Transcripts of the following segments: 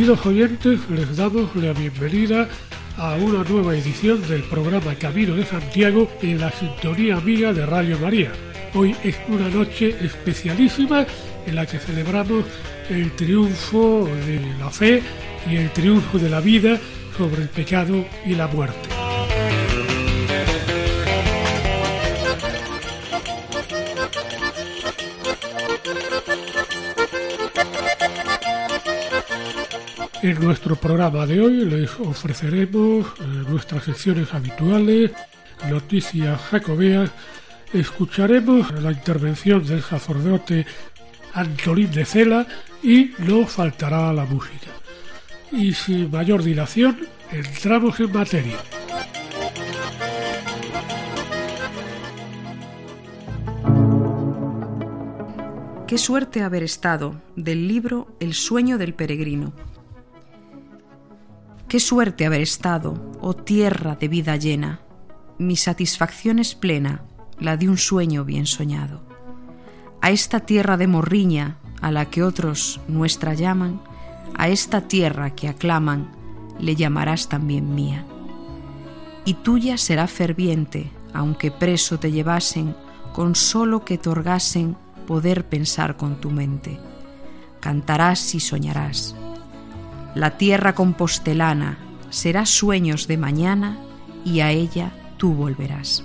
Queridos oyentes, les damos la bienvenida a una nueva edición del programa Camino de Santiago en la sintonía amiga de Radio María. Hoy es una noche especialísima en la que celebramos el triunfo de la fe y el triunfo de la vida sobre el pecado y la muerte. En nuestro programa de hoy les ofreceremos eh, nuestras secciones habituales, noticias jacobeas, escucharemos la intervención del sacerdote Antolín de Cela y no faltará la música. Y sin mayor dilación, entramos en materia. Qué suerte haber estado del libro El sueño del peregrino Qué suerte haber estado, oh tierra de vida llena. Mi satisfacción es plena, la de un sueño bien soñado. A esta tierra de morriña, a la que otros nuestra llaman, a esta tierra que aclaman, le llamarás también mía. Y tuya será ferviente, aunque preso te llevasen, con solo que te poder pensar con tu mente. Cantarás y soñarás la tierra compostelana será sueños de mañana y a ella tú volverás.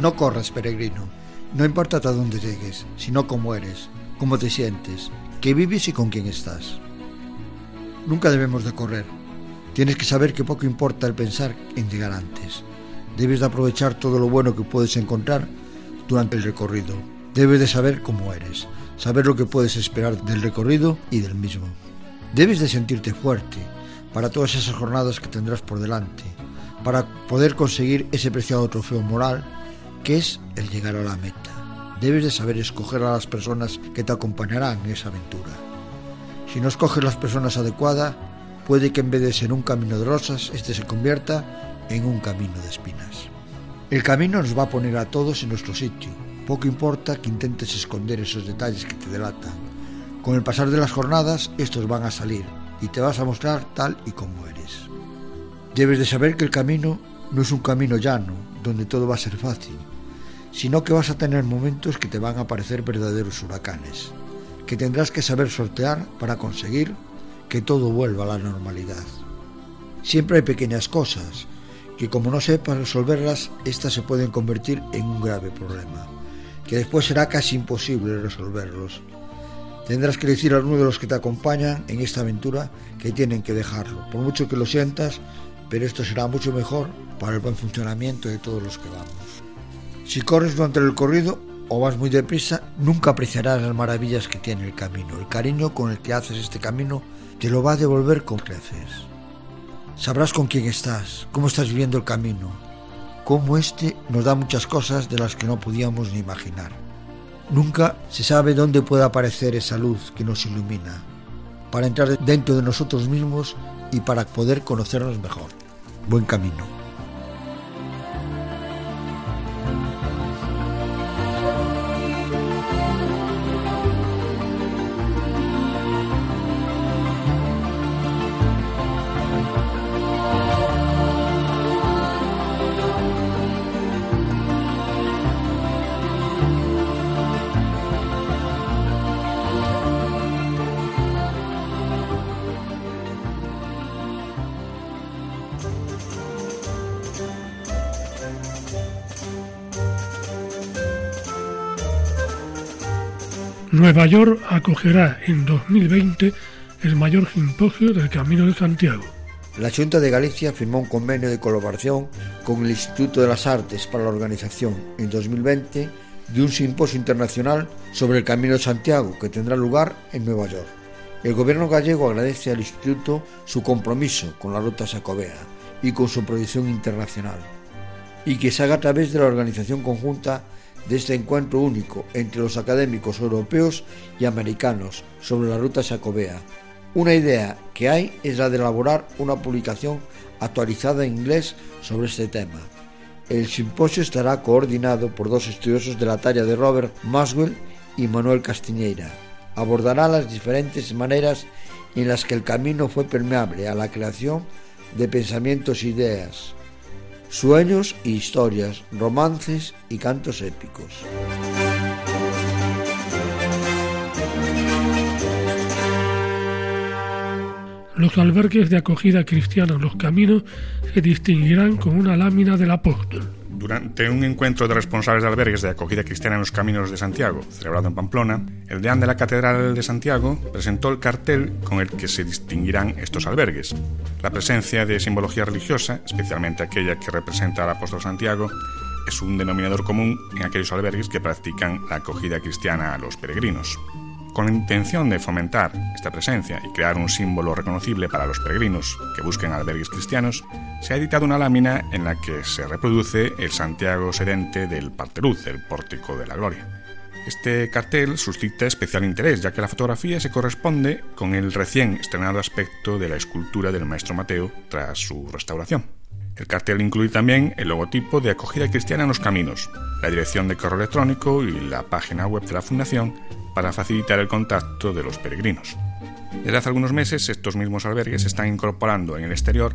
No corras, peregrino. No importa hasta dónde llegues, sino cómo eres, cómo te sientes, qué vives y con quién estás. Nunca debemos de correr, Tienes que saber que poco importa el pensar en llegar antes. Debes de aprovechar todo lo bueno que puedes encontrar durante el recorrido. Debes de saber cómo eres, saber lo que puedes esperar del recorrido y del mismo. Debes de sentirte fuerte para todas esas jornadas que tendrás por delante, para poder conseguir ese preciado trofeo moral que es el llegar a la meta. Debes de saber escoger a las personas que te acompañarán en esa aventura. Si no escoges las personas adecuadas, puede que en vez de ser un camino de rosas, este se convierta en un camino de espinas. El camino nos va a poner a todos en nuestro sitio. Poco importa que intentes esconder esos detalles que te delatan. Con el pasar de las jornadas, estos van a salir y te vas a mostrar tal y como eres. Debes de saber que el camino no es un camino llano, donde todo va a ser fácil, sino que vas a tener momentos que te van a parecer verdaderos huracanes, que tendrás que saber sortear para conseguir que todo vuelva a la normalidad. Siempre hay pequeñas cosas que como no sepas resolverlas, éstas se pueden convertir en un grave problema, que después será casi imposible resolverlos. Tendrás que decir a uno de los que te acompañan en esta aventura que tienen que dejarlo, por mucho que lo sientas, pero esto será mucho mejor para el buen funcionamiento de todos los que vamos. Si corres durante el recorrido o vas muy deprisa, nunca apreciarás las maravillas que tiene el camino, el cariño con el que haces este camino te lo va a devolver con creces. Sabrás con quién estás, cómo estás viviendo el camino, cómo este nos da muchas cosas de las que no podíamos ni imaginar. Nunca se sabe dónde puede aparecer esa luz que nos ilumina, para entrar dentro de nosotros mismos y para poder conocernos mejor. Buen camino. Nueva York acogerá en 2020 el mayor simposio del Camino de Santiago. la Junta de Galicia firmó un convenio de colaboración con el Instituto de las Artes para la organización en 2020 de un simposio internacional sobre el Camino de Santiago que tendrá lugar en Nueva York. El gobierno gallego agradece al Instituto su compromiso con la ruta sacobea y con su proyección internacional, y que se haga a través de la organización conjunta de este encuentro único entre los académicos europeos y americanos sobre la ruta sacobea. Una idea que hay es la de elaborar una publicación actualizada en inglés sobre este tema. El simposio estará coordinado por dos estudiosos de la talla de Robert Maswell y Manuel Castiñeira. Abordará las diferentes maneras en las que el camino fue permeable a la creación de pensamientos e ideas, sueños y historias, romances y cantos épicos. Los albergues de acogida cristiana en los caminos se distinguirán con una lámina del apóstol. Durante un encuentro de responsables de albergues de acogida cristiana en los caminos de Santiago, celebrado en Pamplona, el deán de la Catedral de Santiago presentó el cartel con el que se distinguirán estos albergues. La presencia de simbología religiosa, especialmente aquella que representa al apóstol Santiago, es un denominador común en aquellos albergues que practican la acogida cristiana a los peregrinos. Con la intención de fomentar esta presencia y crear un símbolo reconocible para los peregrinos que busquen albergues cristianos, se ha editado una lámina en la que se reproduce el Santiago sedente del Parteruz, el Pórtico de la Gloria. Este cartel suscita especial interés, ya que la fotografía se corresponde con el recién estrenado aspecto de la escultura del maestro Mateo tras su restauración. El cartel incluye también el logotipo de acogida cristiana en los caminos, la dirección de correo electrónico y la página web de la Fundación para facilitar el contacto de los peregrinos. Desde hace algunos meses, estos mismos albergues están incorporando en el exterior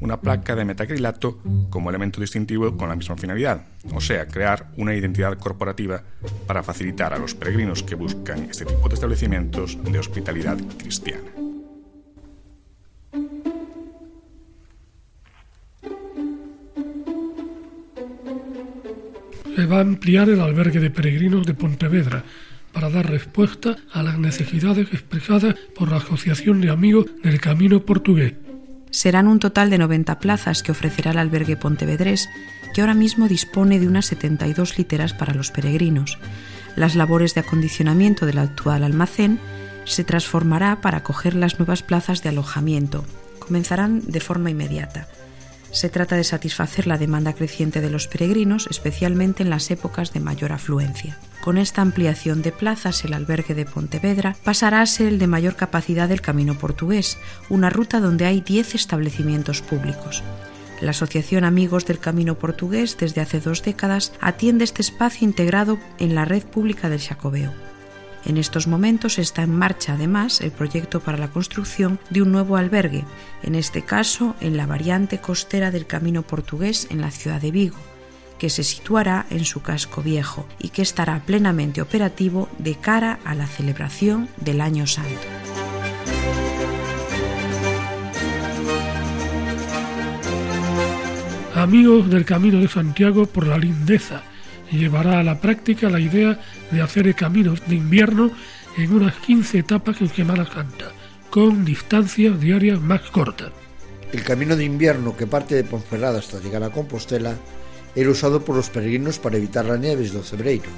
una placa de metacrilato como elemento distintivo con la misma finalidad, o sea, crear una identidad corporativa para facilitar a los peregrinos que buscan este tipo de establecimientos de hospitalidad cristiana. Se va a ampliar el albergue de peregrinos de Pontevedra para dar respuesta a las necesidades expresadas por la Asociación de Amigos del Camino Portugués. Serán un total de 90 plazas que ofrecerá el albergue Pontevedrés, que ahora mismo dispone de unas 72 literas para los peregrinos. Las labores de acondicionamiento del actual almacén se transformará para acoger las nuevas plazas de alojamiento. Comenzarán de forma inmediata. Se trata de satisfacer la demanda creciente de los peregrinos, especialmente en las épocas de mayor afluencia. Con esta ampliación de plazas, el albergue de Pontevedra pasará a ser el de mayor capacidad del Camino Portugués, una ruta donde hay 10 establecimientos públicos. La Asociación Amigos del Camino Portugués desde hace dos décadas atiende este espacio integrado en la red pública del Jacobeo. En estos momentos está en marcha además el proyecto para la construcción de un nuevo albergue, en este caso en la variante costera del Camino Portugués en la ciudad de Vigo, que se situará en su casco viejo y que estará plenamente operativo de cara a la celebración del Año Santo. Amigos del Camino de Santiago por la lindeza llevará a la práctica la idea de hacer caminos de invierno en unas 15 etapas en Semana Santa, con distancias diarias más cortas. El camino de invierno que parte de Ponferrada hasta llegar a Compostela era usado por los peregrinos para evitar las nieves de Cebreiro.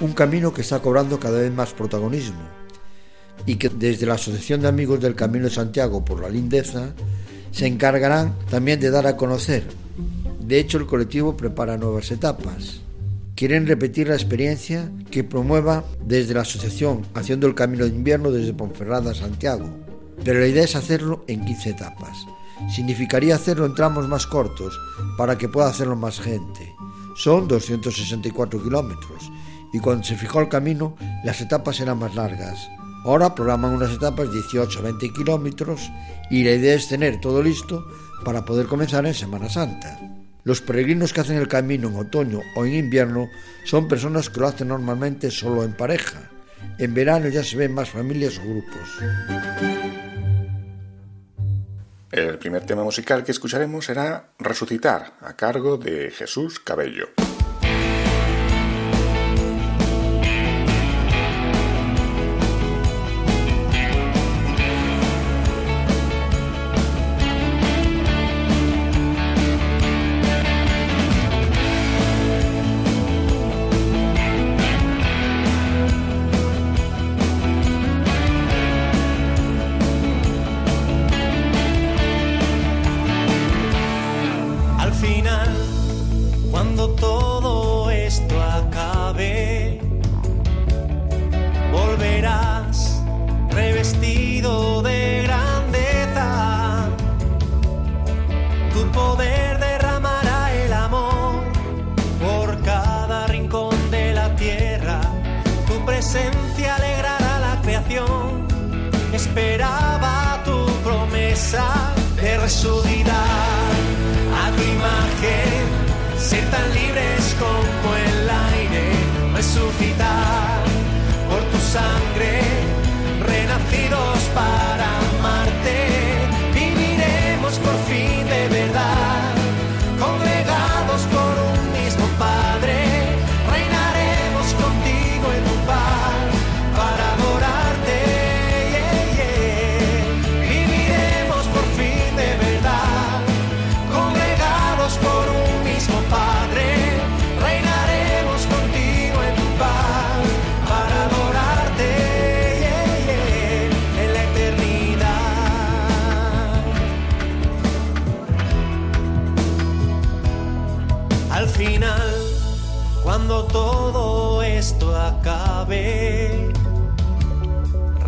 Un camino que está cobrando cada vez más protagonismo y que desde la Asociación de Amigos del Camino de Santiago por la Lindeza se encargarán también de dar a conocer. De hecho, el colectivo prepara nuevas etapas quieren repetir la experiencia que promueva desde la asociación Haciendo el Camino de Invierno desde Ponferrada a Santiago. Pero la idea es hacerlo en 15 etapas. Significaría hacerlo en tramos más cortos para que pueda hacerlo más gente. Son 264 kilómetros y cuando se fijó el camino las etapas eran más largas. Ahora programan unas etapas 18 a 20 kilómetros y la idea es tener todo listo para poder comenzar en Semana Santa. Los peregrinos que hacen el camino en otoño o en invierno son personas que lo hacen normalmente solo en pareja. En verano ya se ven más familias o grupos. El primer tema musical que escucharemos será Resucitar, a cargo de Jesús Cabello.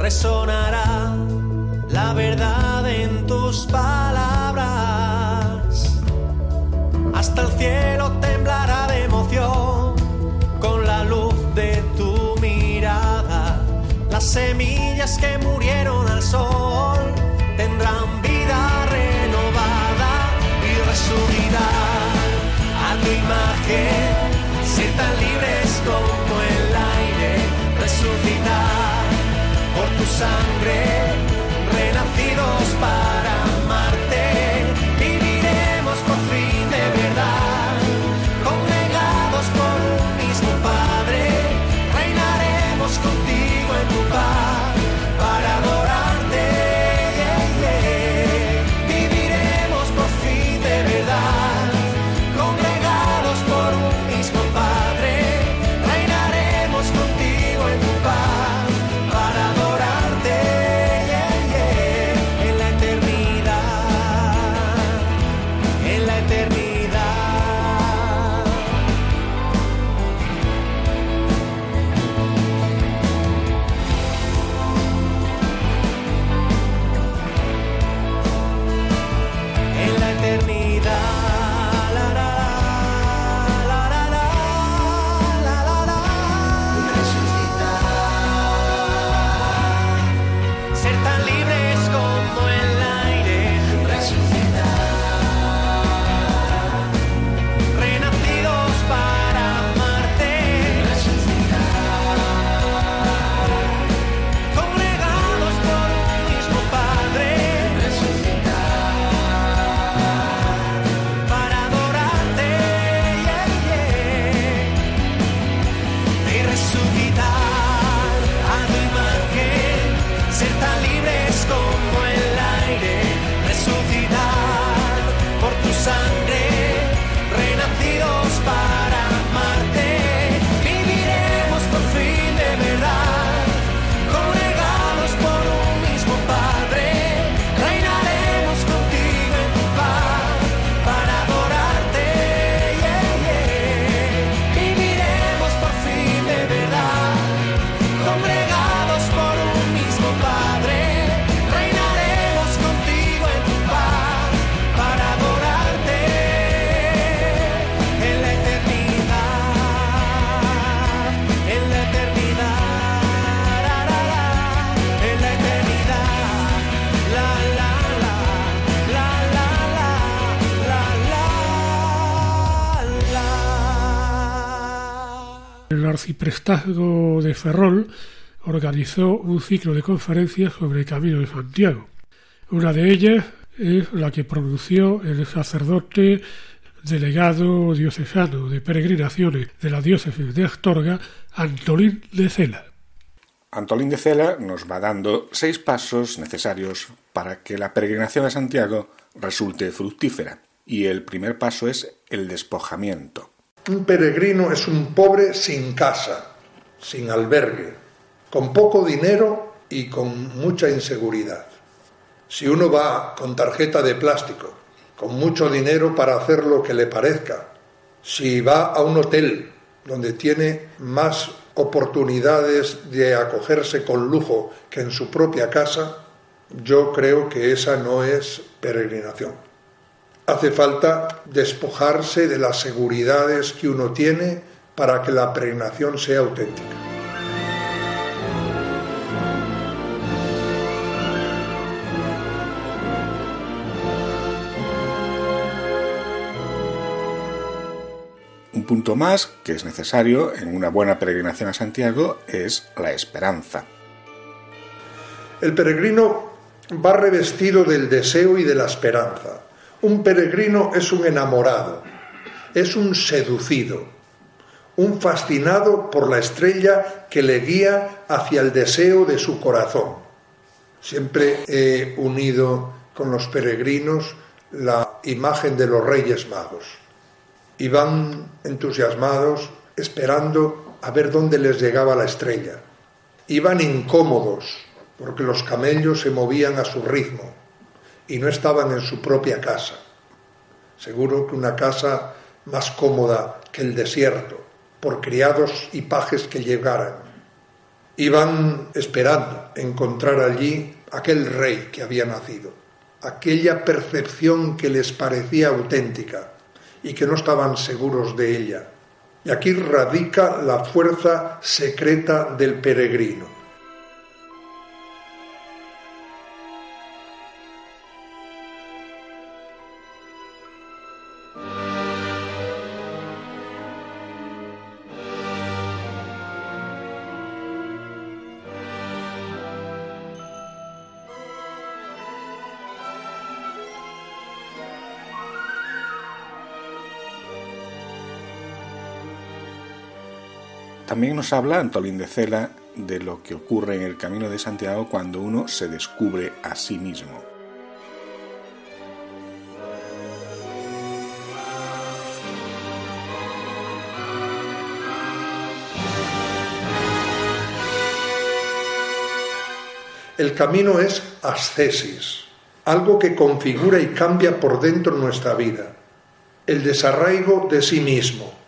Resonará la verdad en tus palabras. Hasta el cielo temblará de emoción con la luz de tu mirada. Las semillas que murieron al sol tendrán vida renovada y resurgirán a tu imagen. Ser tan libres como el aire, resucitar tu sangre, renacidos para arciprestazgo de Ferrol organizó un ciclo de conferencias sobre el Camino de Santiago. Una de ellas es la que pronunció el sacerdote delegado diocesano de peregrinaciones de la diócesis de Astorga, Antolín de Cela. Antolín de Cela nos va dando seis pasos necesarios para que la peregrinación a Santiago resulte fructífera. Y el primer paso es el despojamiento. Un peregrino es un pobre sin casa, sin albergue, con poco dinero y con mucha inseguridad. Si uno va con tarjeta de plástico, con mucho dinero para hacer lo que le parezca, si va a un hotel donde tiene más oportunidades de acogerse con lujo que en su propia casa, yo creo que esa no es peregrinación. Hace falta despojarse de las seguridades que uno tiene para que la peregrinación sea auténtica. Un punto más que es necesario en una buena peregrinación a Santiago es la esperanza. El peregrino va revestido del deseo y de la esperanza. Un peregrino es un enamorado, es un seducido, un fascinado por la estrella que le guía hacia el deseo de su corazón. Siempre he unido con los peregrinos la imagen de los Reyes Magos. Iban entusiasmados esperando a ver dónde les llegaba la estrella. Iban incómodos porque los camellos se movían a su ritmo y no estaban en su propia casa. Seguro que una casa más cómoda que el desierto, por criados y pajes que llegaran. Iban esperando encontrar allí aquel rey que había nacido, aquella percepción que les parecía auténtica y que no estaban seguros de ella. Y aquí radica la fuerza secreta del peregrino. También nos habla Antolín de Cela de lo que ocurre en el Camino de Santiago cuando uno se descubre a sí mismo. El camino es ascesis, algo que configura y cambia por dentro nuestra vida, el desarraigo de sí mismo.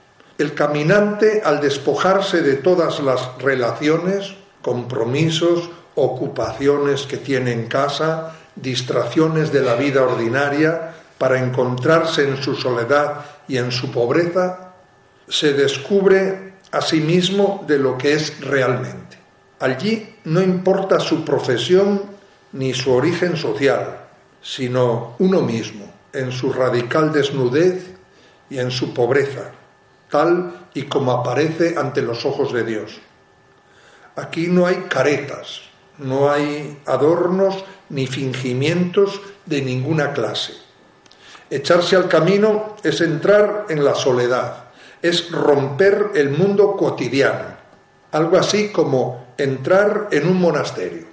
El caminante, al despojarse de todas las relaciones, compromisos, ocupaciones que tiene en casa, distracciones de la vida ordinaria, para encontrarse en su soledad y en su pobreza, se descubre a sí mismo de lo que es realmente. Allí no importa su profesión ni su origen social, sino uno mismo, en su radical desnudez y en su pobreza, tal y como aparece ante los ojos de Dios. Aquí no hay caretas, no hay adornos ni fingimientos de ninguna clase. Echarse al camino es entrar en la soledad, es romper el mundo cotidiano, algo así como entrar en un monasterio.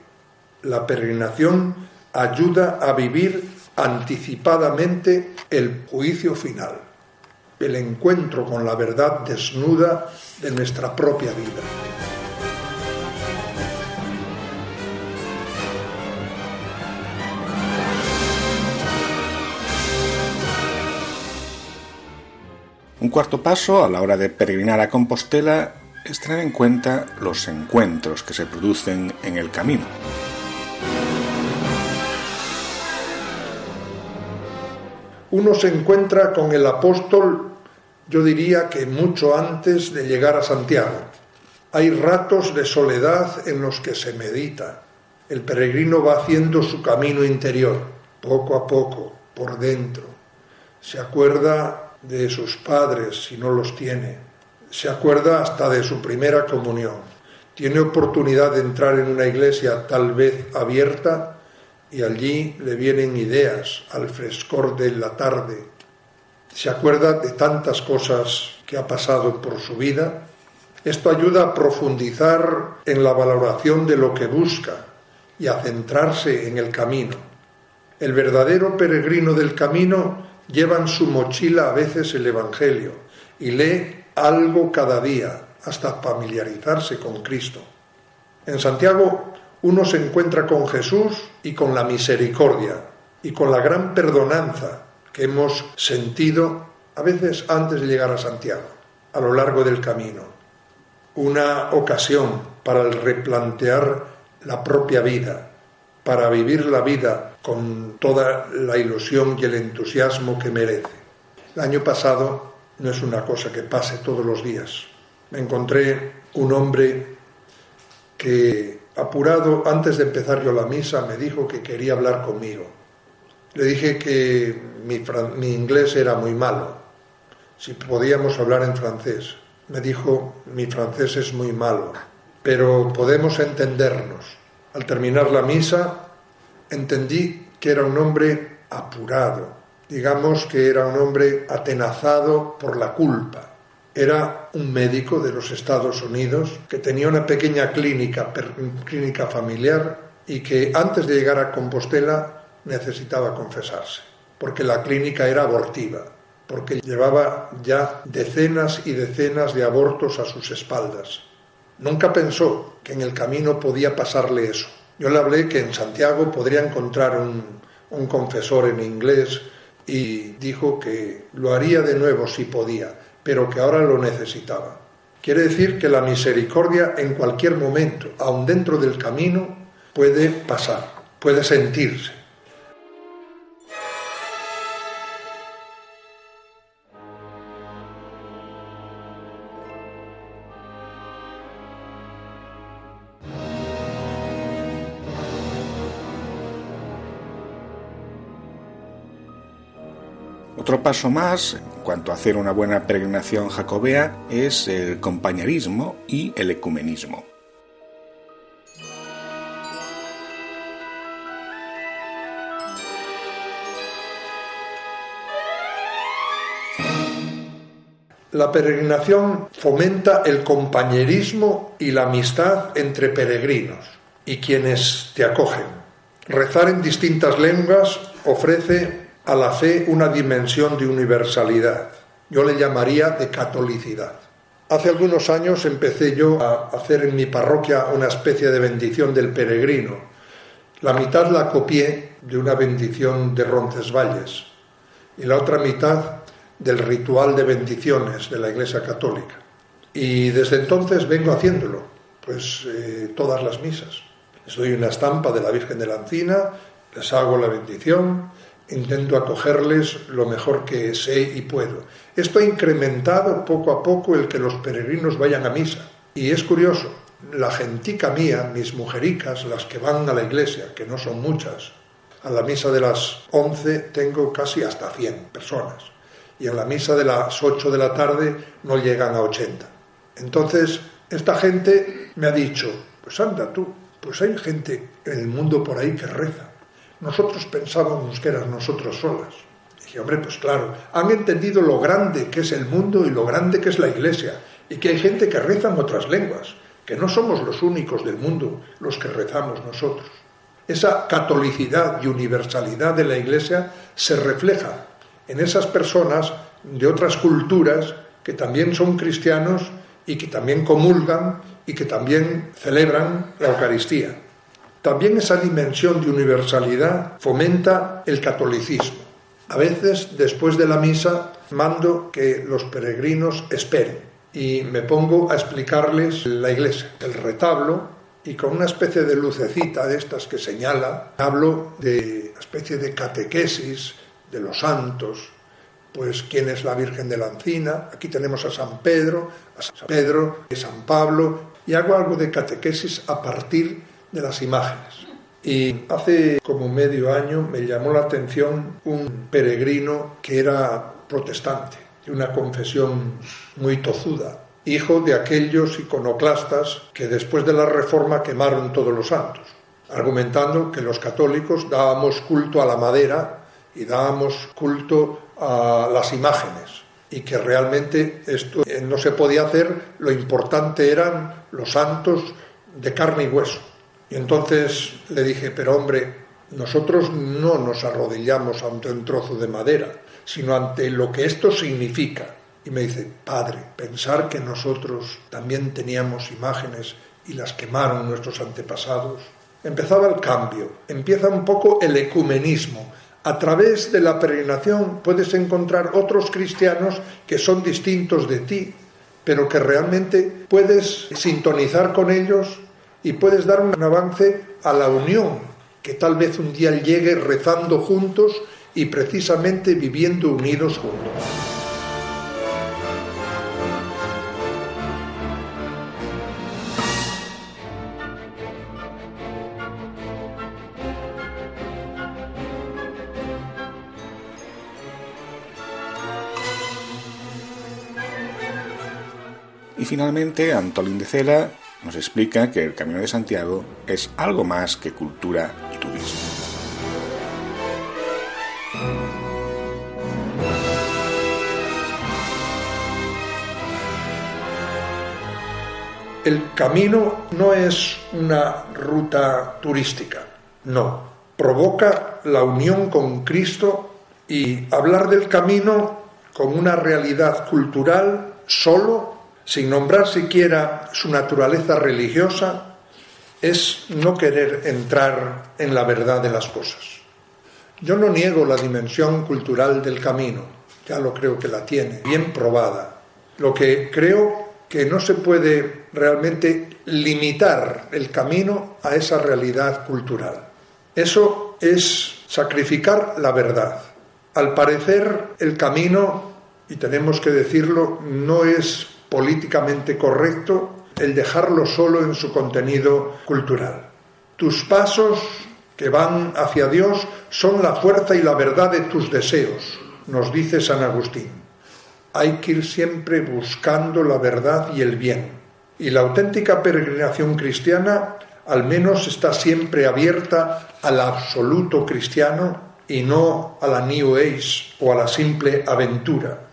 La peregrinación ayuda a vivir anticipadamente el juicio final, el encuentro con la verdad desnuda de nuestra propia vida. Un cuarto paso a la hora de peregrinar a Compostela es tener en cuenta los encuentros que se producen en el camino. Uno se encuentra con el apóstol, yo diría que mucho antes de llegar a Santiago. Hay ratos de soledad en los que se medita. El peregrino va haciendo su camino interior, poco a poco, por dentro. Se acuerda de sus padres si no los tiene. Se acuerda hasta de su primera comunión. Tiene oportunidad de entrar en una iglesia tal vez abierta y allí le vienen ideas al frescor de la tarde. Se acuerda de tantas cosas que ha pasado por su vida. Esto ayuda a profundizar en la valoración de lo que busca y a centrarse en el camino. El verdadero peregrino del camino lleva en su mochila a veces el Evangelio y lee algo cada día hasta familiarizarse con Cristo. En Santiago uno se encuentra con Jesús y con la misericordia y con la gran perdonanza que hemos sentido a veces antes de llegar a Santiago, a lo largo del camino. una ocasión para replantear la propia vida, para vivir la vida con toda la ilusión y el entusiasmo que merece. El año pasado no es una cosa que pase todos los días. Me encontré un hombre que, apurado antes de empezar yo la misa, me dijo que quería hablar conmigo. Le dije que mi, inglés era muy malo, si podíamos hablar en francés. Me dijo, mi francés es muy malo, pero podemos entendernos. Al terminar la misa, entendí que era un hombre apurado, digamos que era un hombre atenazado por la culpa. Era un médico de los Estados Unidos que tenía una pequeña clínica, clínica familiar y que antes de llegar a Compostela necesitaba confesarse, porque la clínica era abortiva, porque llevaba ya decenas y decenas de abortos a sus espaldas. Nunca pensó que en el camino podía pasarle eso. Yo le hablé que en Santiago podría encontrar un, un confesor en inglés y dijo que lo haría de nuevo si podía, pero que ahora lo necesitaba. Quiere decir que la misericordia en cualquier momento, aun dentro del camino, puede pasar, puede sentirse. Otro paso más en cuanto a hacer una buena peregrinación jacobea es el compañerismo y el ecumenismo. La peregrinación fomenta el compañerismo y la amistad entre peregrinos y quienes te acogen. Rezar en distintas lenguas ofrece a la fe una dimensión de universalidad. Yo le llamaría de catolicidad. Hace algunos años empecé yo a hacer en mi parroquia una especie de bendición del peregrino. La mitad la copié de una bendición de Roncesvalles y la otra mitad del ritual de bendiciones de la Iglesia Católica. Y desde entonces vengo haciéndolo, pues eh, todas las misas. Les doy una estampa de la Virgen de la Encina, les hago la bendición, intento acogerles lo mejor que sé y puedo. Esto ha incrementado poco a poco el que los peregrinos vayan a misa. Y es curioso, la gentica mía, mis mujericas, las que van a la iglesia, que no son muchas, a la misa de las 11 tengo casi hasta 100 personas. Y en la misa de las 8 de la tarde no llegan a 80. Entonces, esta gente me ha dicho, pues anda tú, pues hay gente en el mundo por ahí que reza nosotros pensábamos que eran nosotros solas. dije, hombre, pues claro, han entendido lo grande que es el mundo y lo grande que es la iglesia, y que hay gente que reza en otras lenguas, que no somos los únicos del mundo los que rezamos nosotros. Esa catolicidad y universalidad de la iglesia se refleja en esas personas de otras culturas que también son cristianos y que también comulgan y que también celebran la Eucaristía. También esa dimensión de universalidad fomenta el catolicismo. A veces, después de la misa, mando que los peregrinos esperen. Y me pongo a explicarles la iglesia, el retablo, y con una especie de lucecita de estas que señala, hablo de una especie de catequesis de los santos, pues quién es la Virgen de la Encina, aquí tenemos a San Pedro, a San Pedro, San Pablo, y hago algo de catequesis a partir de las imágenes. Y hace como medio año me llamó la atención un peregrino que era protestante, de una confesión muy tozuda, hijo de aquellos iconoclastas que después de la Reforma quemaron todos los santos, argumentando que los católicos dábamos culto a la madera y dábamos culto a las imágenes y que realmente esto no se podía hacer, lo importante eran los santos de carne y hueso. Y entonces le dije, pero hombre, nosotros no nos arrodillamos ante un trozo de madera, sino ante lo que esto significa. Y me dice, padre, pensar que nosotros también teníamos imágenes y las quemaron nuestros antepasados. Empezaba el cambio, empieza un poco el ecumenismo. A través de la peregrinación puedes encontrar otros cristianos que son distintos de ti, pero que realmente puedes sintonizar con ellos y puedes dar un avance a la unión, que tal vez un día llegue rezando juntos y precisamente viviendo unidos juntos. Y finalmente, Antolín de Cela nos explica que el Camino de Santiago es algo más que cultura y turismo. El camino no es una ruta turística, no. Provoca la unión con Cristo y hablar del camino como una realidad cultural solo, sin nombrar siquiera su naturaleza religiosa, es no querer entrar en la verdad de las cosas. Yo no niego la dimensión cultural del camino, ya lo creo que la tiene, bien probada. Lo que creo que no se puede realmente limitar el camino a esa realidad cultural. Eso es sacrificar la verdad. Al parecer, el camino, y tenemos que decirlo, no es políticamente correcto el dejarlo solo en su contenido cultural. Tus pasos que van hacia Dios son la fuerza y la verdad de tus deseos, nos dice San Agustín. Hay que ir siempre buscando la verdad y el bien. Y la auténtica peregrinación cristiana al menos está siempre abierta al absoluto cristiano y no a la New Age o a la simple aventura.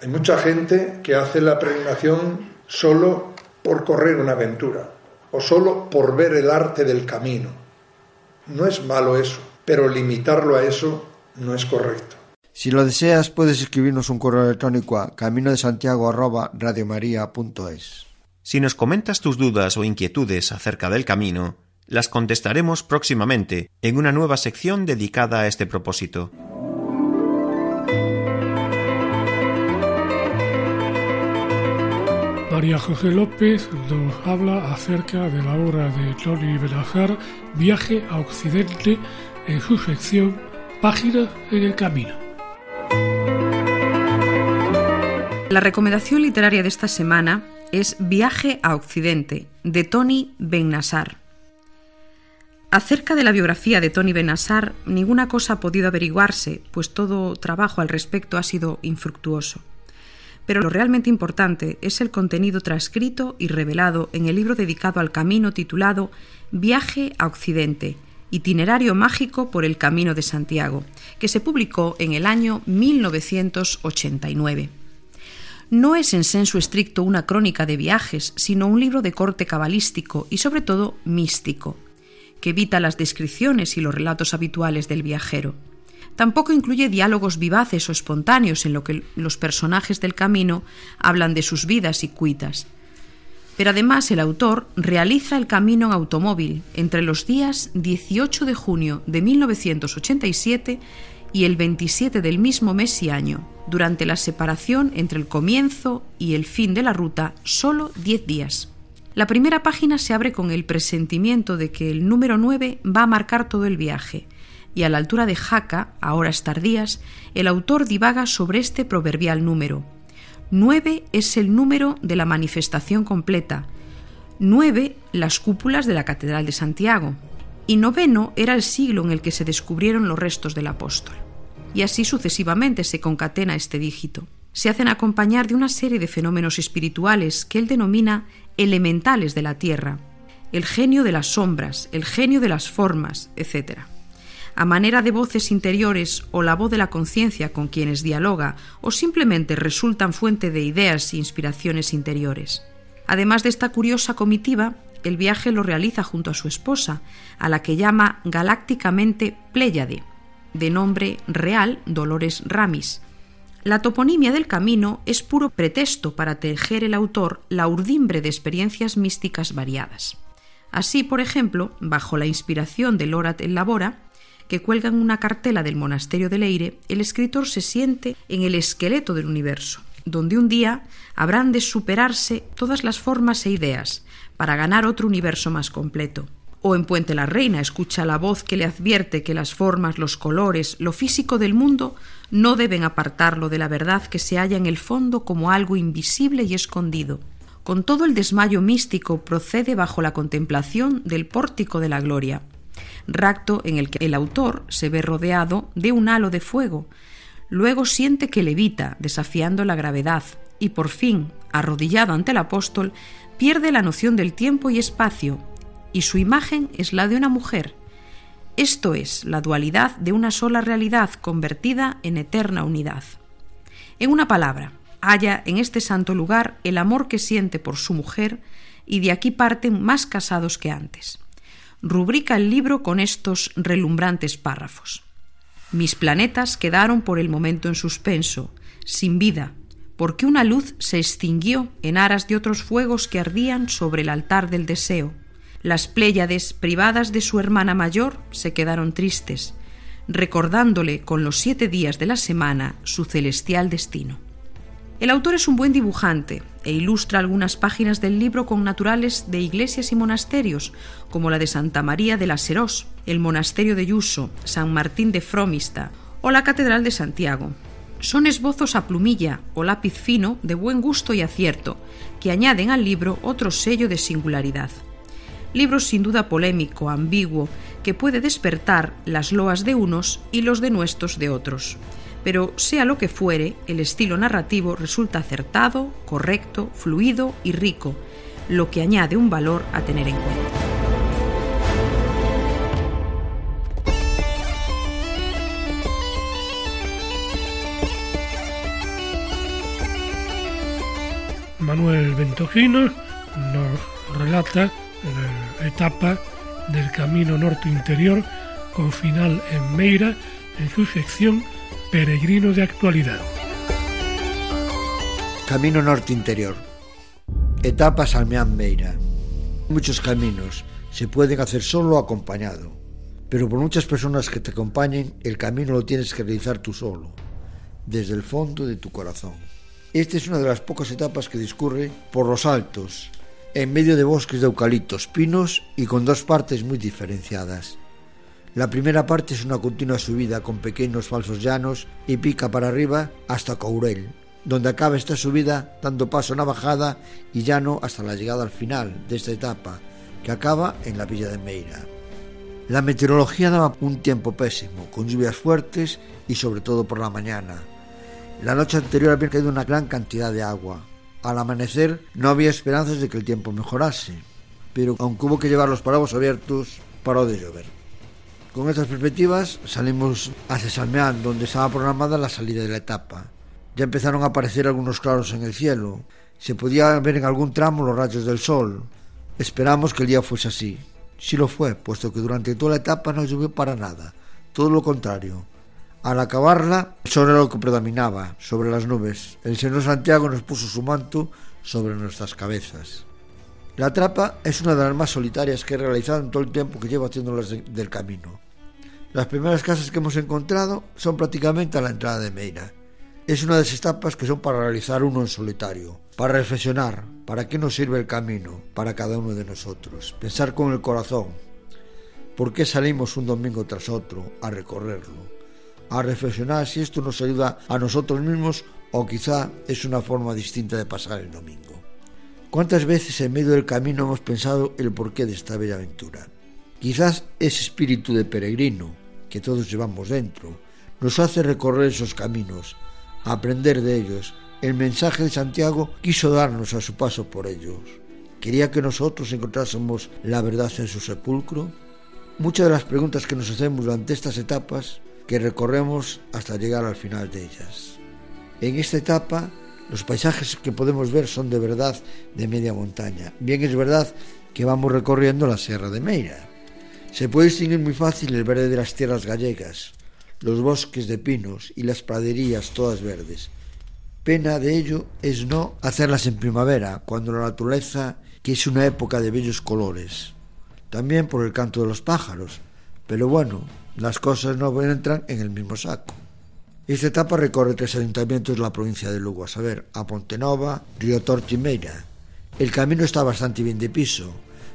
Hay mucha gente que hace la peregrinación solo por correr una aventura o solo por ver el arte del camino. No es malo eso, pero limitarlo a eso no es correcto. Si lo deseas, puedes escribirnos un correo electrónico a camino de Santiago Si nos comentas tus dudas o inquietudes acerca del camino, las contestaremos próximamente en una nueva sección dedicada a este propósito. María José López nos habla acerca de la obra de Tony Benazar, Viaje a Occidente, en su sección Páginas en el Camino. La recomendación literaria de esta semana es Viaje a Occidente, de Tony Bennassar. Acerca de la biografía de Tony Bennassar, ninguna cosa ha podido averiguarse, pues todo trabajo al respecto ha sido infructuoso. Pero lo realmente importante es el contenido transcrito y revelado en el libro dedicado al camino titulado Viaje a Occidente, itinerario mágico por el Camino de Santiago, que se publicó en el año 1989. No es en senso estricto una crónica de viajes, sino un libro de corte cabalístico y sobre todo místico, que evita las descripciones y los relatos habituales del viajero. Tampoco incluye diálogos vivaces o espontáneos en lo que los personajes del camino hablan de sus vidas y cuitas. Pero además el autor realiza el camino en automóvil entre los días 18 de junio de 1987 y el 27 del mismo mes y año, durante la separación entre el comienzo y el fin de la ruta, solo 10 días. La primera página se abre con el presentimiento de que el número 9 va a marcar todo el viaje, y a la altura de Jaca, a horas tardías, el autor divaga sobre este proverbial número. Nueve es el número de la manifestación completa, nueve las cúpulas de la Catedral de Santiago, y noveno era el siglo en el que se descubrieron los restos del apóstol. Y así sucesivamente se concatena este dígito. Se hacen acompañar de una serie de fenómenos espirituales que él denomina elementales de la tierra, el genio de las sombras, el genio de las formas, etc a manera de voces interiores o la voz de la conciencia con quienes dialoga o simplemente resultan fuente de ideas e inspiraciones interiores. Además de esta curiosa comitiva, el viaje lo realiza junto a su esposa, a la que llama galácticamente Pléyade, de nombre real Dolores Ramis. La toponimia del camino es puro pretexto para tejer el autor la urdimbre de experiencias místicas variadas. Así, por ejemplo, bajo la inspiración de Lorat el Labora, que cuelgan una cartela del monasterio de Leire, el escritor se siente en el esqueleto del universo, donde un día habrán de superarse todas las formas e ideas para ganar otro universo más completo. O en Puente la Reina escucha la voz que le advierte que las formas, los colores, lo físico del mundo no deben apartarlo de la verdad que se halla en el fondo como algo invisible y escondido. Con todo el desmayo místico procede bajo la contemplación del pórtico de la gloria, racto en el que el autor se ve rodeado de un halo de fuego, luego siente que levita, desafiando la gravedad, y por fin, arrodillado ante el apóstol, pierde la noción del tiempo y espacio, y su imagen es la de una mujer. Esto es la dualidad de una sola realidad convertida en eterna unidad. En una palabra, halla en este santo lugar el amor que siente por su mujer, y de aquí parten más casados que antes. Rubrica el libro con estos relumbrantes párrafos. Mis planetas quedaron por el momento en suspenso, sin vida, porque una luz se extinguió en aras de otros fuegos que ardían sobre el altar del deseo. Las Pléyades, privadas de su hermana mayor, se quedaron tristes, recordándole con los siete días de la semana su celestial destino. El autor es un buen dibujante e ilustra algunas páginas del libro con naturales de iglesias y monasterios, como la de Santa María de la Serós, el monasterio de Yuso, San Martín de Fromista o la Catedral de Santiago. Son esbozos a plumilla o lápiz fino de buen gusto y acierto, que añaden al libro otro sello de singularidad. Libro sin duda polémico, ambiguo, que puede despertar las loas de unos y los denuestos de otros pero sea lo que fuere, el estilo narrativo resulta acertado, correcto, fluido y rico, lo que añade un valor a tener en cuenta. Manuel Ventojino nos relata la etapa del Camino Norte Interior con final en Meira en su sección Peregrino de actualidad. Camino Norte Interior. Etapa Salmeán Meira. Muchos caminos se pueden hacer solo o acompañado, pero por muchas personas que te acompañen, el camino lo tienes que realizar tú solo, desde el fondo de tu corazón. Esta es una de las pocas etapas que discurre por los altos, en medio de bosques de eucaliptos, pinos y con dos partes muy diferenciadas. La primera parte es una continua subida con pequeños falsos llanos y pica para arriba hasta Courel, donde acaba esta subida dando paso a una bajada y llano hasta la llegada al final de esta etapa, que acaba en la villa de Meira. La meteorología daba un tiempo pésimo, con lluvias fuertes y sobre todo por la mañana. La noche anterior había caído una gran cantidad de agua. Al amanecer no había esperanzas de que el tiempo mejorase, pero aunque hubo que llevar los paraguas abiertos, paró de llover. Con estas perspectivas salimos hacia Salmeán, donde estaba programada la salida de la etapa. Ya empezaron a aparecer algunos claros en el cielo. Se podía ver en algún tramo los rayos del sol. Esperamos que el día fuese así. Sí lo fue, puesto que durante toda la etapa no llovió para nada. Todo lo contrario. Al acabarla, el sol era lo que predominaba sobre las nubes. El Señor Santiago nos puso su manto sobre nuestras cabezas. La trapa es una de las más solitarias que he realizado en todo el tiempo que llevo haciéndolas de, del camino. Las primeras casas que hemos encontrado son prácticamente a la entrada de Meira. Es una de esas etapas que son para realizar uno en solitario, para reflexionar, para qué nos sirve el camino, para cada uno de nosotros, pensar con el corazón, por qué salimos un domingo tras otro a recorrerlo, a reflexionar si esto nos ayuda a nosotros mismos o quizá es una forma distinta de pasar el domingo. ¿Cuántas veces en medio del camino hemos pensado el porqué de esta bella aventura? Quizás ese espíritu de peregrino que todos llevamos dentro nos hace recorrer esos caminos, aprender de ellos. El mensaje de Santiago quiso darnos a su paso por ellos. ¿Quería que nosotros encontrásemos la verdad en su sepulcro? Muchas de las preguntas que nos hacemos durante estas etapas que recorremos hasta llegar al final de ellas. En esta etapa, los paisajes que podemos ver son de verdad de media montaña. Bien es verdad que vamos recorriendo la Sierra de Meira, se puede distinguir muy fácil el verde de las tierras gallegas, los bosques de pinos y las praderías todas verdes. Pena de ello es no hacerlas en primavera, cuando la naturaleza, que es una época de bellos colores. También por el canto de los pájaros, pero bueno, las cosas no entran en el mismo saco. Esta etapa recorre tres ayuntamientos de la provincia de Lugo, a saber, a Pontenova, Río Torto y Meira. El camino está bastante bien de piso,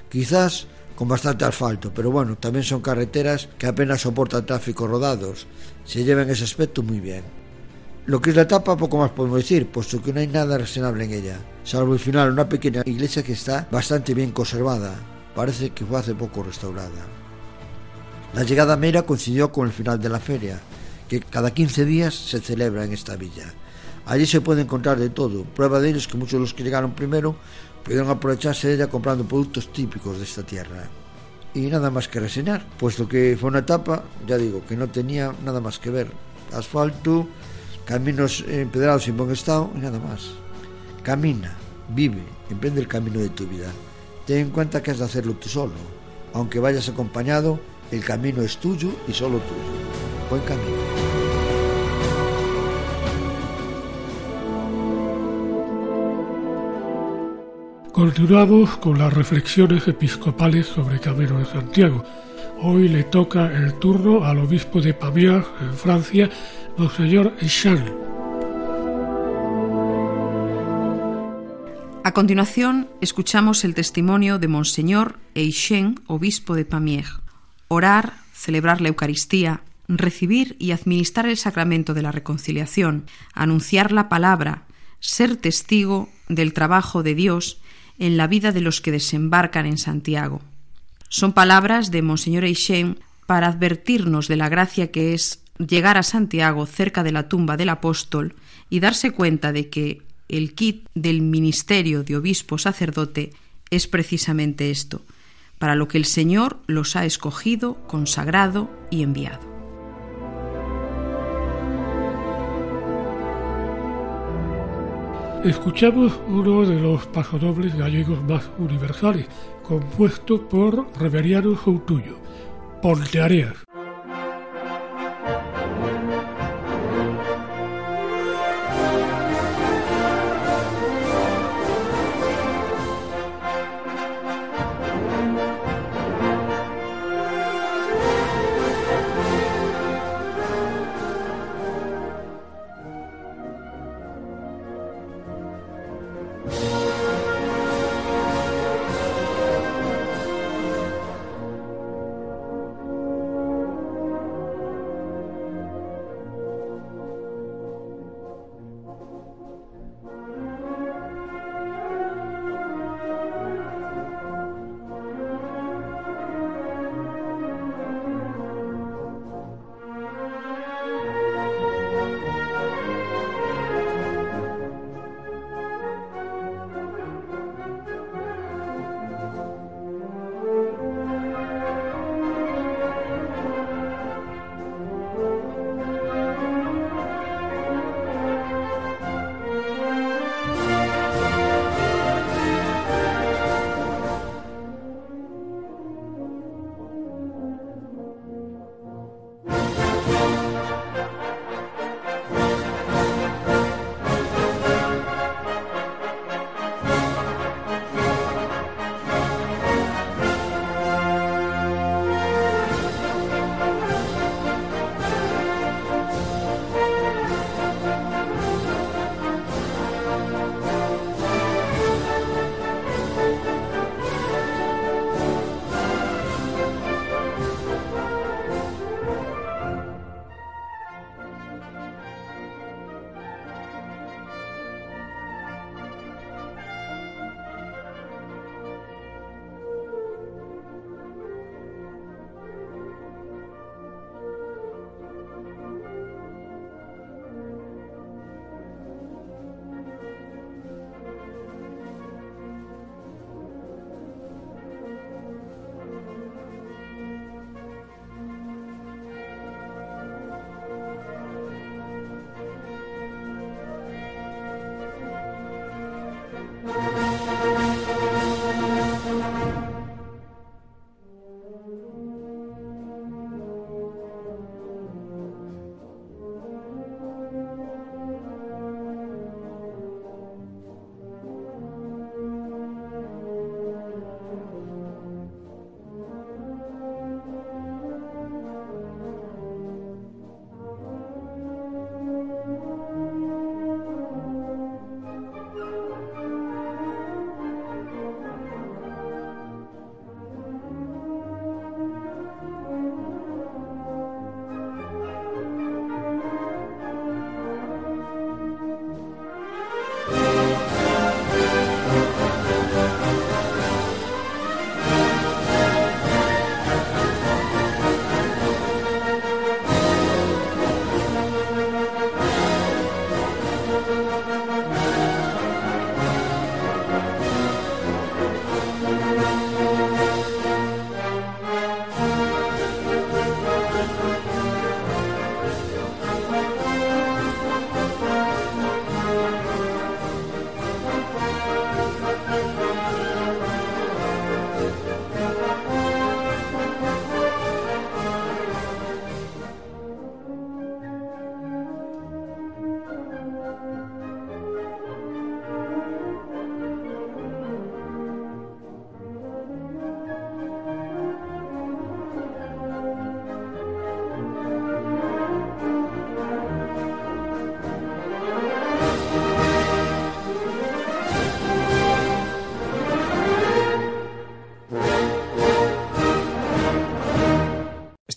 quizás con bastante asfalto, pero bueno, también son carreteras que apenas soportan tráfico rodados, se lleva en ese aspecto muy bien. Lo que es la etapa poco más podemos decir, puesto que no hay nada reseñable en ella, salvo el final una pequeña iglesia que está bastante bien conservada, parece que fue hace poco restaurada. La llegada a Meira coincidió con el final de la feria, que cada 15 días se celebra en esta villa. Allí se puede encontrar de todo, prueba de ello es que muchos de los que llegaron primero pudieron aprovecharse de ella comprando productos típicos de esta tierra. Y nada más que reseñar, puesto que fue una etapa, ya digo, que no tenía nada más que ver. Asfalto, caminos empedrados en buen estado y nada más. Camina, vive, emprende el camino de tu vida. Ten en cuenta que has de hacerlo tú solo. Aunque vayas acompañado, el camino es tuyo y solo tuyo. Buen camino. Continuamos con las reflexiones episcopales sobre Camino de Santiago. Hoy le toca el turno al obispo de Pamiers, en Francia, Monseñor Echan. A continuación, escuchamos el testimonio de Monseñor Eixen, obispo de Pamiers. Orar, celebrar la Eucaristía, recibir y administrar el sacramento de la reconciliación, anunciar la palabra, ser testigo del trabajo de Dios en la vida de los que desembarcan en Santiago. Son palabras de Monseñor Eixen para advertirnos de la gracia que es llegar a Santiago cerca de la tumba del apóstol y darse cuenta de que el kit del ministerio de obispo sacerdote es precisamente esto, para lo que el Señor los ha escogido, consagrado y enviado. Escuchamos uno de los pasodobles gallegos más universales, compuesto por Reveriano Soutuyo, Ponteareas.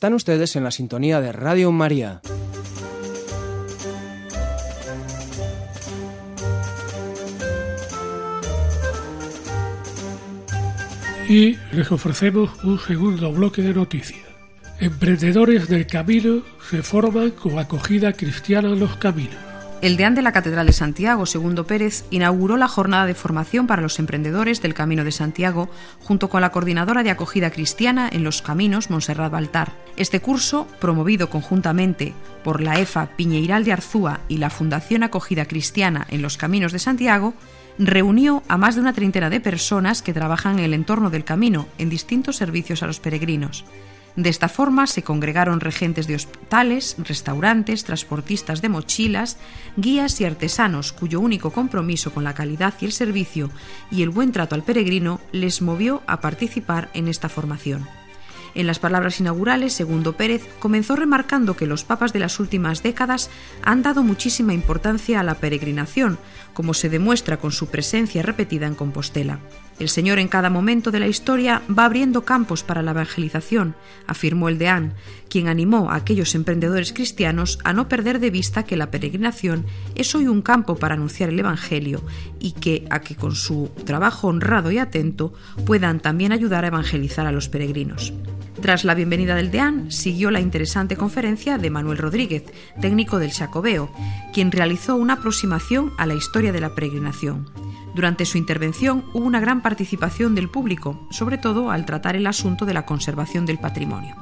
Están ustedes en la sintonía de Radio María. Y les ofrecemos un segundo bloque de noticias. Emprendedores del camino se forman con acogida cristiana en los caminos. El deán de la Catedral de Santiago, Segundo Pérez, inauguró la jornada de formación para los emprendedores del Camino de Santiago junto con la coordinadora de acogida cristiana en los caminos, Montserrat Baltar. Este curso, promovido conjuntamente por la EFA Piñeiral de Arzúa y la Fundación Acogida Cristiana en los Caminos de Santiago, reunió a más de una treintena de personas que trabajan en el entorno del camino en distintos servicios a los peregrinos. De esta forma se congregaron regentes de hospitales, restaurantes, transportistas de mochilas, guías y artesanos cuyo único compromiso con la calidad y el servicio y el buen trato al peregrino les movió a participar en esta formación. En las palabras inaugurales, Segundo Pérez comenzó remarcando que los papas de las últimas décadas han dado muchísima importancia a la peregrinación, como se demuestra con su presencia repetida en Compostela. El Señor en cada momento de la historia va abriendo campos para la evangelización, afirmó el deán, quien animó a aquellos emprendedores cristianos a no perder de vista que la peregrinación es hoy un campo para anunciar el Evangelio y que a que con su trabajo honrado y atento puedan también ayudar a evangelizar a los peregrinos. Tras la bienvenida del deán, siguió la interesante conferencia de Manuel Rodríguez, técnico del Jacobeo, quien realizó una aproximación a la historia de la peregrinación. Durante su intervención hubo una gran participación del público, sobre todo al tratar el asunto de la conservación del patrimonio.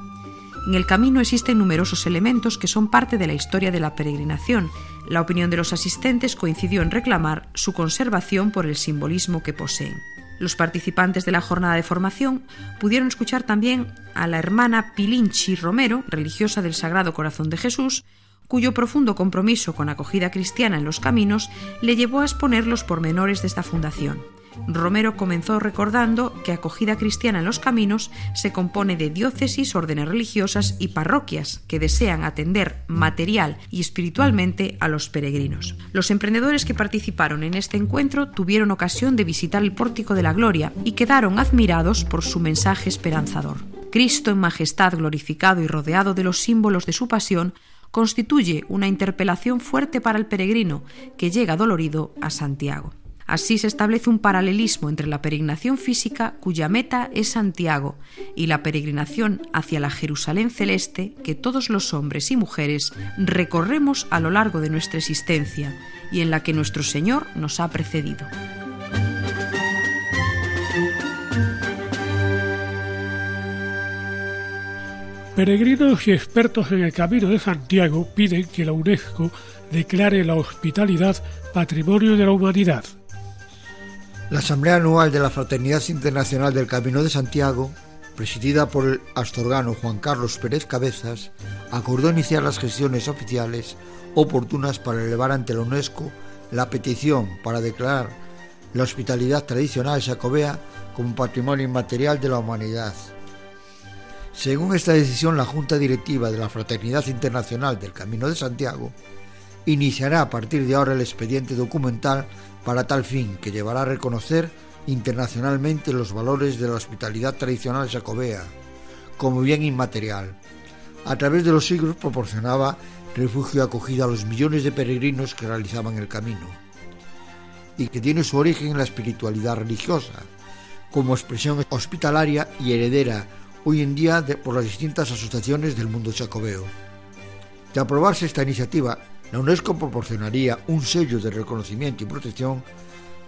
En el camino existen numerosos elementos que son parte de la historia de la peregrinación. La opinión de los asistentes coincidió en reclamar su conservación por el simbolismo que poseen. Los participantes de la jornada de formación pudieron escuchar también a la hermana Pilinchi Romero, religiosa del Sagrado Corazón de Jesús, cuyo profundo compromiso con acogida cristiana en los caminos le llevó a exponer los pormenores de esta fundación. Romero comenzó recordando que acogida cristiana en los caminos se compone de diócesis, órdenes religiosas y parroquias que desean atender material y espiritualmente a los peregrinos. Los emprendedores que participaron en este encuentro tuvieron ocasión de visitar el Pórtico de la Gloria y quedaron admirados por su mensaje esperanzador. Cristo en majestad glorificado y rodeado de los símbolos de su pasión constituye una interpelación fuerte para el peregrino que llega dolorido a Santiago. Así se establece un paralelismo entre la peregrinación física, cuya meta es Santiago, y la peregrinación hacia la Jerusalén celeste que todos los hombres y mujeres recorremos a lo largo de nuestra existencia y en la que nuestro Señor nos ha precedido. Peregrinos y expertos en el Camino de Santiago piden que la UNESCO declare la hospitalidad Patrimonio de la Humanidad. La Asamblea Anual de la Fraternidad Internacional del Camino de Santiago, presidida por el astorgano Juan Carlos Pérez Cabezas, acordó iniciar las gestiones oficiales oportunas para elevar ante la UNESCO la petición para declarar la hospitalidad tradicional jacobea como patrimonio inmaterial de la humanidad. Según esta decisión, la Junta Directiva de la Fraternidad Internacional del Camino de Santiago iniciará a partir de ahora el expediente documental para tal fin que llevará a reconocer internacionalmente los valores de la hospitalidad tradicional jacobea como bien inmaterial. A través de los siglos proporcionaba refugio y acogida a los millones de peregrinos que realizaban el camino y que tiene su origen en la espiritualidad religiosa, como expresión hospitalaria y heredera hoy en día por las distintas asociaciones del mundo jacobeo. De aprobarse esta iniciativa, la UNESCO proporcionaría un sello de reconocimiento y protección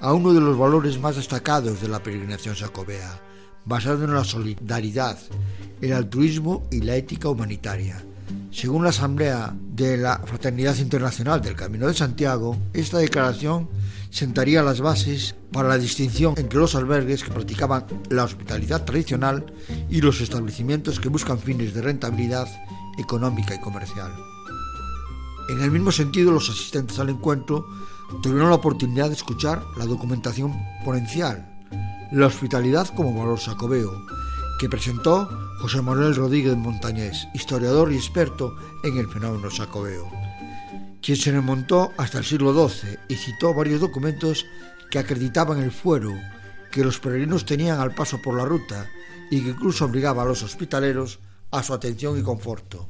a uno de los valores más destacados de la peregrinación jacobea, basado en la solidaridad, el altruismo y la ética humanitaria. Según la Asamblea de la Fraternidad Internacional del Camino de Santiago, esta declaración sentaría las bases para la distinción entre los albergues que practicaban la hospitalidad tradicional y los establecimientos que buscan fines de rentabilidad económica y comercial. En el mismo sentido, los asistentes al encuentro tuvieron la oportunidad de escuchar la documentación ponencial, la hospitalidad como valor sacobeo, que presentó José Manuel Rodríguez Montañés, historiador y experto en el fenómeno sacobeo quien se remontó hasta el siglo XII y citó varios documentos que acreditaban el fuero que los peregrinos tenían al paso por la ruta y que incluso obligaba a los hospitaleros a su atención y conforto.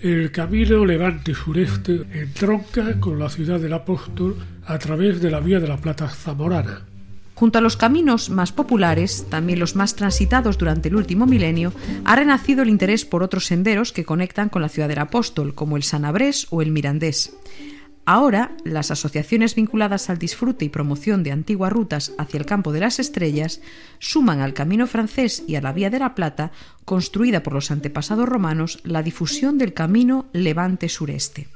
El camino levante-sureste entronca con la ciudad del apóstol a través de la vía de la Plata zamorana. Junto a los caminos más populares, también los más transitados durante el último milenio, ha renacido el interés por otros senderos que conectan con la ciudad del apóstol, como el Sanabrés o el Mirandés. Ahora, las asociaciones vinculadas al disfrute y promoción de antiguas rutas hacia el campo de las estrellas suman al camino francés y a la Vía de la Plata, construida por los antepasados romanos, la difusión del camino levante-sureste.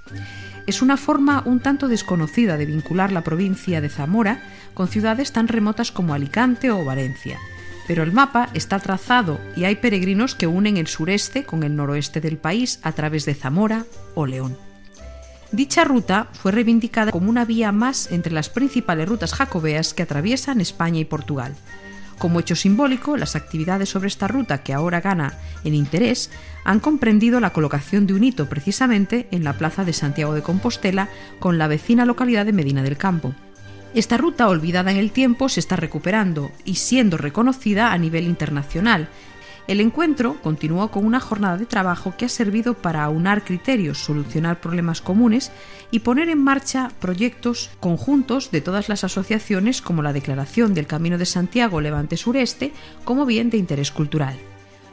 Es una forma un tanto desconocida de vincular la provincia de Zamora con ciudades tan remotas como Alicante o Valencia. Pero el mapa está trazado y hay peregrinos que unen el sureste con el noroeste del país a través de Zamora o León. Dicha ruta fue reivindicada como una vía más entre las principales rutas jacobeas que atraviesan España y Portugal. Como hecho simbólico, las actividades sobre esta ruta, que ahora gana en interés, han comprendido la colocación de un hito precisamente en la plaza de Santiago de Compostela con la vecina localidad de Medina del Campo. Esta ruta, olvidada en el tiempo, se está recuperando y siendo reconocida a nivel internacional, el encuentro continuó con una jornada de trabajo que ha servido para aunar criterios, solucionar problemas comunes y poner en marcha proyectos conjuntos de todas las asociaciones como la Declaración del Camino de Santiago Levante Sureste como bien de interés cultural.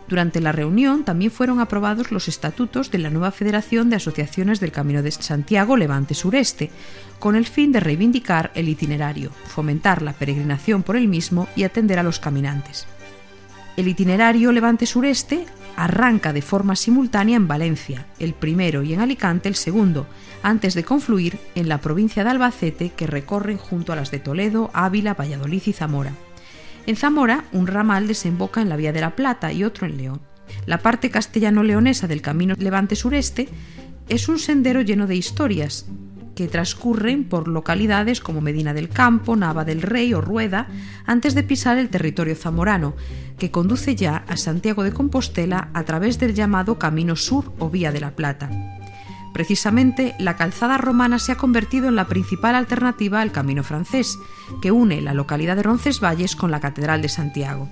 Durante la reunión también fueron aprobados los estatutos de la nueva Federación de Asociaciones del Camino de Santiago Levante Sureste, con el fin de reivindicar el itinerario, fomentar la peregrinación por el mismo y atender a los caminantes. El itinerario Levante-Sureste arranca de forma simultánea en Valencia, el primero, y en Alicante, el segundo, antes de confluir en la provincia de Albacete que recorren junto a las de Toledo, Ávila, Valladolid y Zamora. En Zamora, un ramal desemboca en la Vía de la Plata y otro en León. La parte castellano-leonesa del camino Levante-Sureste es un sendero lleno de historias, que transcurren por localidades como Medina del Campo, Nava del Rey o Rueda, antes de pisar el territorio zamorano, que conduce ya a Santiago de Compostela a través del llamado Camino Sur o Vía de la Plata. Precisamente, la calzada romana se ha convertido en la principal alternativa al camino francés, que une la localidad de Roncesvalles con la Catedral de Santiago.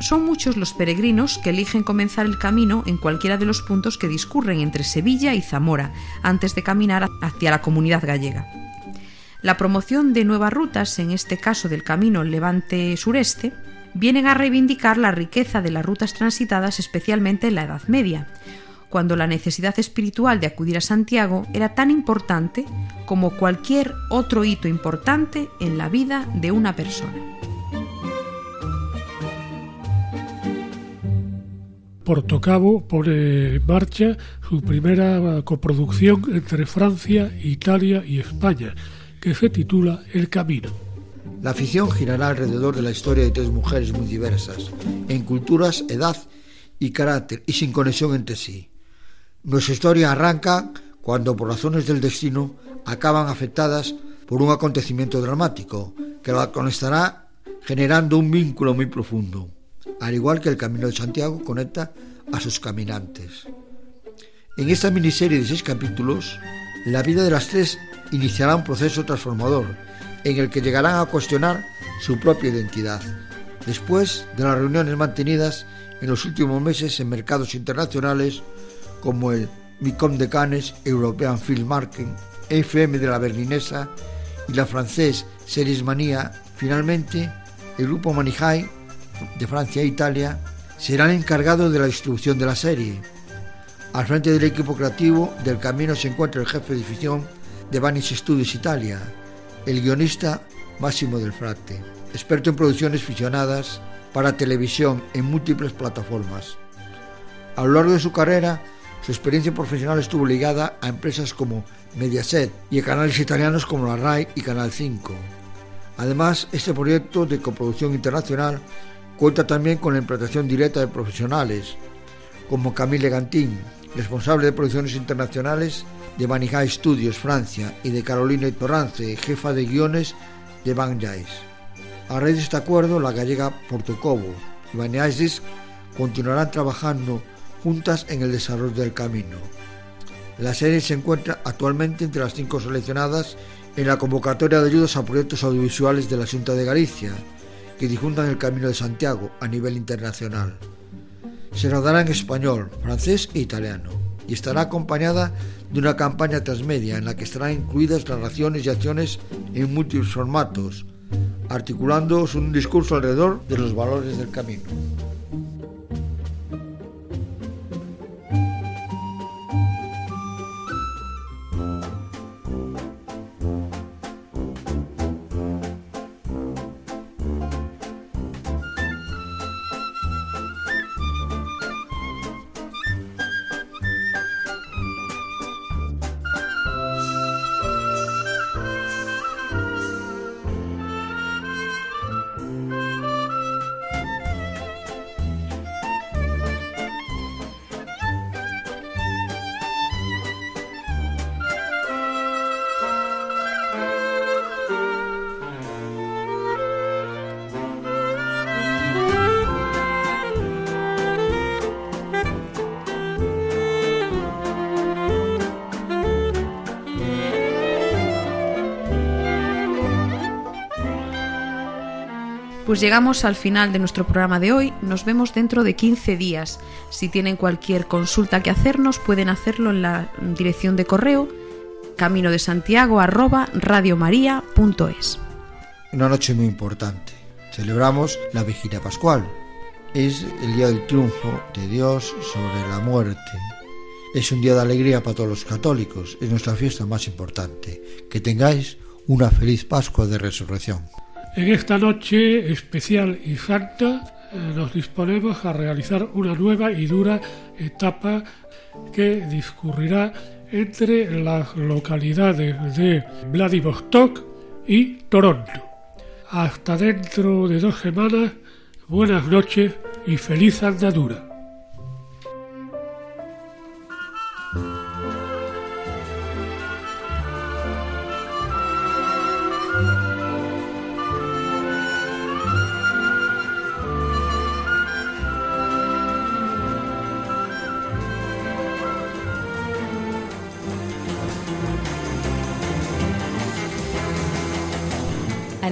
Son muchos los peregrinos que eligen comenzar el camino en cualquiera de los puntos que discurren entre Sevilla y Zamora, antes de caminar hacia la comunidad gallega. La promoción de nuevas rutas, en este caso del camino Levante-Sureste, vienen a reivindicar la riqueza de las rutas transitadas especialmente en la Edad Media, cuando la necesidad espiritual de acudir a Santiago era tan importante como cualquier otro hito importante en la vida de una persona. Portocabo pone en marcha su primera coproducción entre Francia, Italia y España, que se titula El Camino. La afición girará alrededor de la historia de tres mujeres muy diversas, en culturas, edad y carácter, y sin conexión entre sí. Nuestra historia arranca cuando, por razones del destino, acaban afectadas por un acontecimiento dramático que la conectará generando un vínculo muy profundo al igual que el Camino de Santiago conecta a sus caminantes. En esta miniserie de seis capítulos, la vida de las tres iniciará un proceso transformador en el que llegarán a cuestionar su propia identidad. Después de las reuniones mantenidas en los últimos meses en mercados internacionales como el Micom de Cannes, European Film Market, FM de la Berlinesa y la francés Series Mania, finalmente el grupo Manijay de Francia e Italia serán encargados de la distribución de la serie. Al frente del equipo creativo del camino se encuentra el jefe de ficción de Vanish Studios Italia, el guionista Máximo del Frate, experto en producciones ficcionadas para televisión en múltiples plataformas. A lo largo de su carrera, su experiencia profesional estuvo ligada a empresas como Mediaset y a canales italianos como la RAI y Canal 5. Además, este proyecto de coproducción internacional Cuenta también con la implantación directa de profesionales como Camille Gantín, responsable de producciones internacionales de Manijay Studios Francia y de Carolina Torrance, jefa de guiones de Van Jais. A raíz de este acuerdo, la gallega Portocobo y Van continuarán trabajando juntas en el desarrollo del camino. La serie se encuentra actualmente entre las cinco seleccionadas en la convocatoria de ayudas a proyectos audiovisuales de la Junta de Galicia, que difundan el Camino de Santiago a nivel internacional. Se rodará en español, francés e italiano y estará acompañada de una campaña transmedia en la que estarán incluidas narraciones y acciones en múltiples formatos, articulando un discurso alrededor de los valores del camino. Pues llegamos al final de nuestro programa de hoy. Nos vemos dentro de 15 días. Si tienen cualquier consulta que hacernos, pueden hacerlo en la dirección de correo camino de Santiago radiomaria.es. Una noche muy importante. Celebramos la vigilia pascual. Es el día del triunfo de Dios sobre la muerte. Es un día de alegría para todos los católicos. Es nuestra fiesta más importante. Que tengáis una feliz Pascua de Resurrección. En esta noche especial y santa eh, nos disponemos a realizar una nueva y dura etapa que discurrirá entre las localidades de Vladivostok y Toronto. Hasta dentro de dos semanas, buenas noches y feliz andadura.